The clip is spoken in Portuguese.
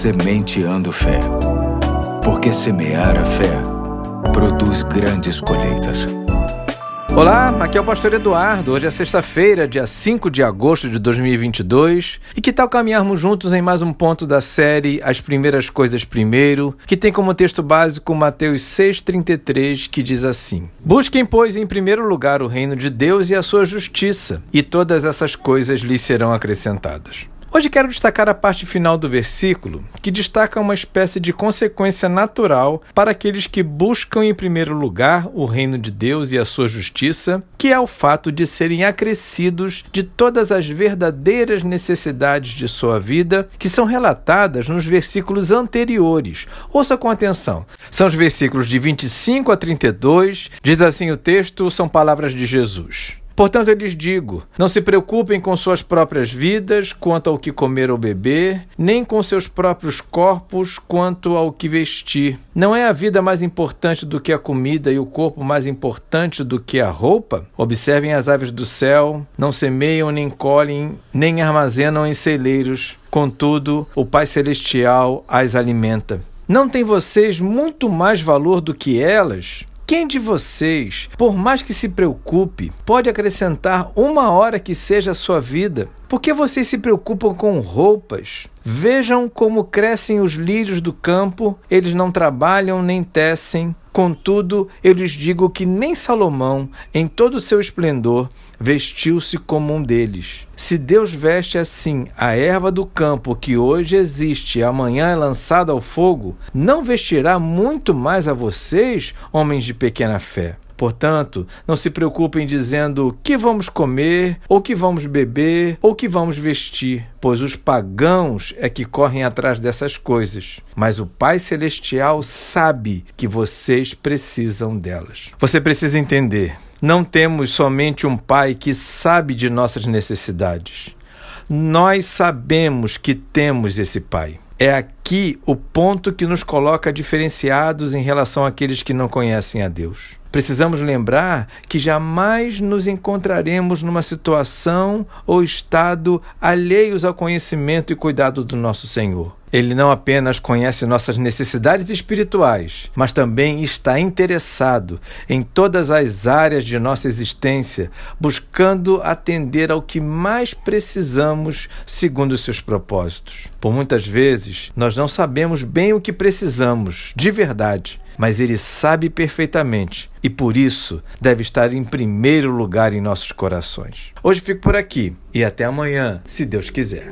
Sementeando Fé. Porque semear a fé produz grandes colheitas. Olá, aqui é o Pastor Eduardo. Hoje é sexta-feira, dia 5 de agosto de 2022. E que tal caminharmos juntos em mais um ponto da série As Primeiras Coisas Primeiro, que tem como texto básico Mateus 6,33, que diz assim: Busquem, pois, em primeiro lugar o reino de Deus e a sua justiça, e todas essas coisas lhes serão acrescentadas. Hoje quero destacar a parte final do versículo, que destaca uma espécie de consequência natural para aqueles que buscam em primeiro lugar o reino de Deus e a sua justiça, que é o fato de serem acrescidos de todas as verdadeiras necessidades de sua vida, que são relatadas nos versículos anteriores. Ouça com atenção. São os versículos de 25 a 32, diz assim o texto, são palavras de Jesus. Portanto, eu lhes digo: não se preocupem com suas próprias vidas quanto ao que comer ou beber, nem com seus próprios corpos quanto ao que vestir. Não é a vida mais importante do que a comida e o corpo mais importante do que a roupa? Observem as aves do céu: não semeiam, nem colhem, nem armazenam em celeiros. Contudo, o Pai Celestial as alimenta. Não têm vocês muito mais valor do que elas? Quem de vocês, por mais que se preocupe, pode acrescentar uma hora que seja a sua vida? Por que vocês se preocupam com roupas? Vejam como crescem os lírios do campo, eles não trabalham nem tecem. Contudo, eu lhes digo que nem Salomão, em todo o seu esplendor, vestiu-se como um deles. Se Deus veste assim a erva do campo que hoje existe e amanhã é lançada ao fogo, não vestirá muito mais a vocês, homens de pequena fé. Portanto, não se preocupem dizendo que vamos comer, ou que vamos beber, ou que vamos vestir, pois os pagãos é que correm atrás dessas coisas. Mas o Pai Celestial sabe que vocês precisam delas. Você precisa entender: não temos somente um Pai que sabe de nossas necessidades. Nós sabemos que temos esse Pai. É aqui o ponto que nos coloca diferenciados em relação àqueles que não conhecem a Deus. Precisamos lembrar que jamais nos encontraremos numa situação ou estado alheios ao conhecimento e cuidado do nosso Senhor. Ele não apenas conhece nossas necessidades espirituais, mas também está interessado em todas as áreas de nossa existência, buscando atender ao que mais precisamos segundo os seus propósitos. Por muitas vezes, nós não sabemos bem o que precisamos, de verdade mas Ele sabe perfeitamente e por isso deve estar em primeiro lugar em nossos corações. Hoje fico por aqui e até amanhã, se Deus quiser.